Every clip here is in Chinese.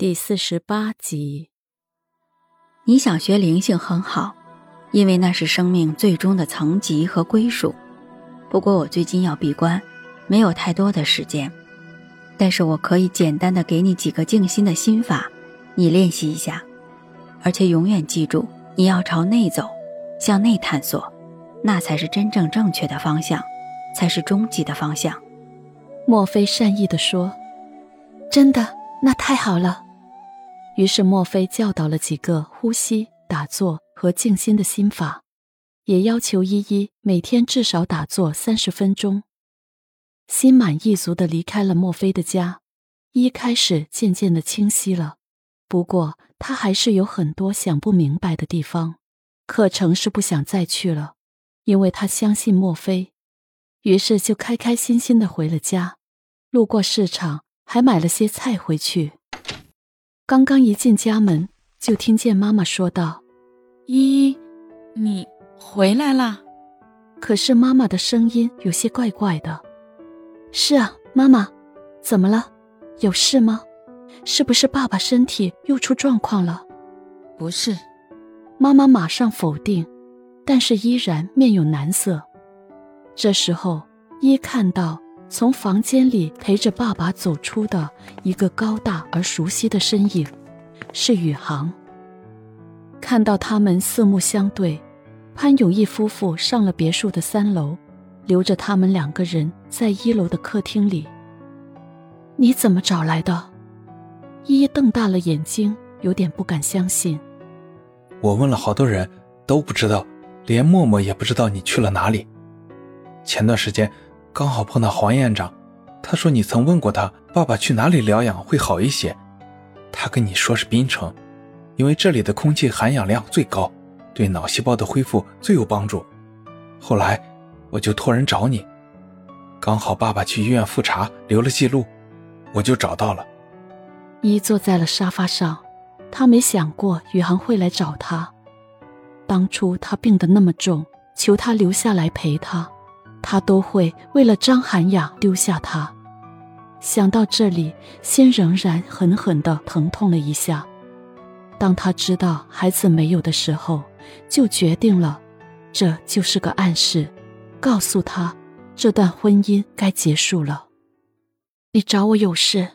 第四十八集。你想学灵性很好，因为那是生命最终的层级和归属。不过我最近要闭关，没有太多的时间，但是我可以简单的给你几个静心的心法，你练习一下。而且永远记住，你要朝内走，向内探索，那才是真正正确的方向，才是终极的方向。莫非善意的说：“真的，那太好了。”于是，墨菲教导了几个呼吸、打坐和静心的心法，也要求依依每天至少打坐三十分钟。心满意足的离开了墨菲的家，一开始渐渐的清晰了。不过，他还是有很多想不明白的地方。课程是不想再去了，因为他相信墨菲。于是就开开心心的回了家，路过市场，还买了些菜回去。刚刚一进家门，就听见妈妈说道：“依依，你回来啦。”可是妈妈的声音有些怪怪的。“是啊，妈妈，怎么了？有事吗？是不是爸爸身体又出状况了？”“不是。”妈妈马上否定，但是依然面有难色。这时候，依看到。从房间里陪着爸爸走出的一个高大而熟悉的身影，是宇航。看到他们四目相对，潘永义夫妇上了别墅的三楼，留着他们两个人在一楼的客厅里。你怎么找来的？依依瞪大了眼睛，有点不敢相信。我问了好多人，都不知道，连默默也不知道你去了哪里。前段时间。刚好碰到黄院长，他说你曾问过他爸爸去哪里疗养会好一些，他跟你说是槟城，因为这里的空气含氧量最高，对脑细胞的恢复最有帮助。后来我就托人找你，刚好爸爸去医院复查留了记录，我就找到了。一坐在了沙发上，他没想过宇航会来找他。当初他病得那么重，求他留下来陪他。他都会为了张涵雅丢下他。想到这里，心仍然狠狠的疼痛了一下。当他知道孩子没有的时候，就决定了，这就是个暗示，告诉他这段婚姻该结束了。你找我有事？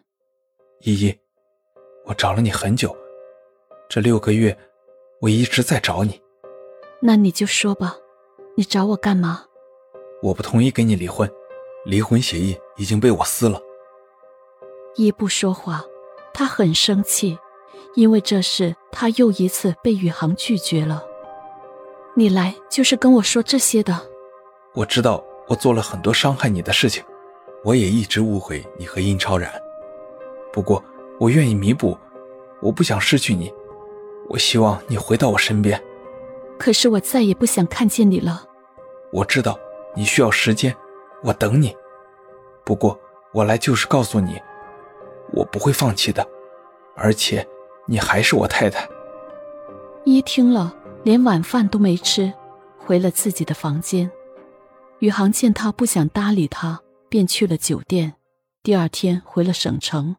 依依，我找了你很久，这六个月，我一直在找你。那你就说吧，你找我干嘛？我不同意跟你离婚，离婚协议已经被我撕了。一不说话，他很生气，因为这事他又一次被宇航拒绝了。你来就是跟我说这些的。我知道我做了很多伤害你的事情，我也一直误会你和殷超然。不过我愿意弥补，我不想失去你，我希望你回到我身边。可是我再也不想看见你了。我知道。你需要时间，我等你。不过我来就是告诉你，我不会放弃的，而且你还是我太太。一听了，连晚饭都没吃，回了自己的房间。宇航见他不想搭理他，便去了酒店。第二天回了省城。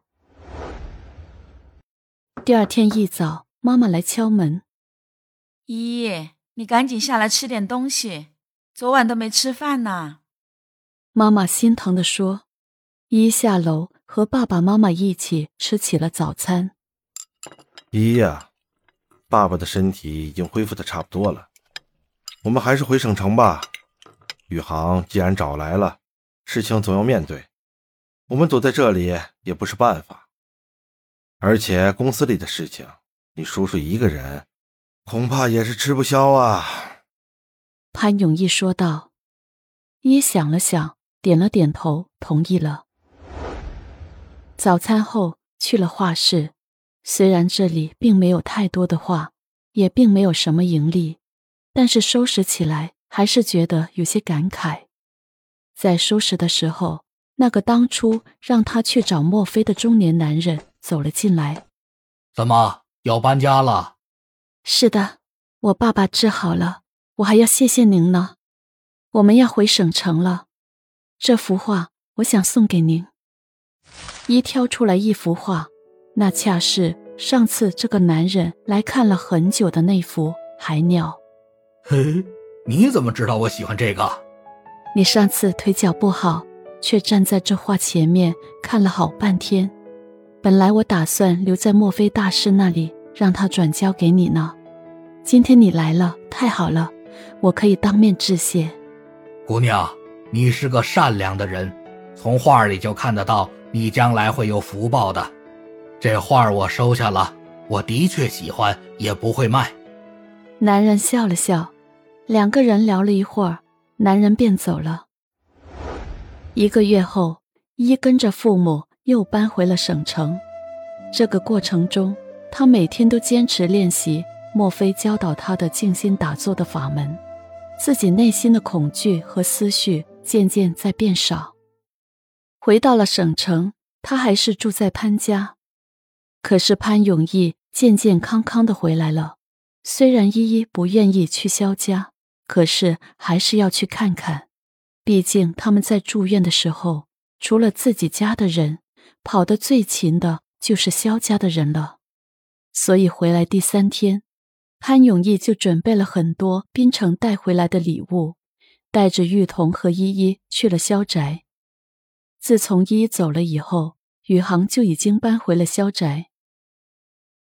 第二天一早，妈妈来敲门：“依依，你赶紧下来吃点东西。”昨晚都没吃饭呢，妈妈心疼地说：“一下楼和爸爸妈妈一起吃起了早餐。”一呀，爸爸的身体已经恢复的差不多了，我们还是回省城吧。宇航既然找来了，事情总要面对，我们躲在这里也不是办法。而且公司里的事情，你叔叔一个人恐怕也是吃不消啊。潘永义说道：“一想了想，点了点头，同意了。早餐后去了画室，虽然这里并没有太多的画，也并没有什么盈利，但是收拾起来还是觉得有些感慨。在收拾的时候，那个当初让他去找墨菲的中年男人走了进来。怎么要搬家了？是的，我爸爸治好了。”我还要谢谢您呢，我们要回省城了。这幅画我想送给您。一挑出来一幅画，那恰是上次这个男人来看了很久的那幅海鸟。嘿，你怎么知道我喜欢这个？你上次腿脚不好，却站在这画前面看了好半天。本来我打算留在墨菲大师那里，让他转交给你呢。今天你来了，太好了，我可以当面致谢。姑娘，你是个善良的人，从画里就看得到你将来会有福报的。这画我收下了，我的确喜欢，也不会卖。男人笑了笑，两个人聊了一会儿，男人便走了。一个月后，一跟着父母又搬回了省城。这个过程中，他每天都坚持练习莫非教导他的静心打坐的法门，自己内心的恐惧和思绪渐渐在变少。回到了省城，他还是住在潘家，可是潘永义健健康康的回来了。虽然依依不愿意去肖家，可是还是要去看看。毕竟他们在住院的时候，除了自己家的人，跑得最勤的就是肖家的人了。所以回来第三天，潘永义就准备了很多滨城带回来的礼物，带着玉彤和依依去了萧宅。自从依依走了以后，宇航就已经搬回了萧宅。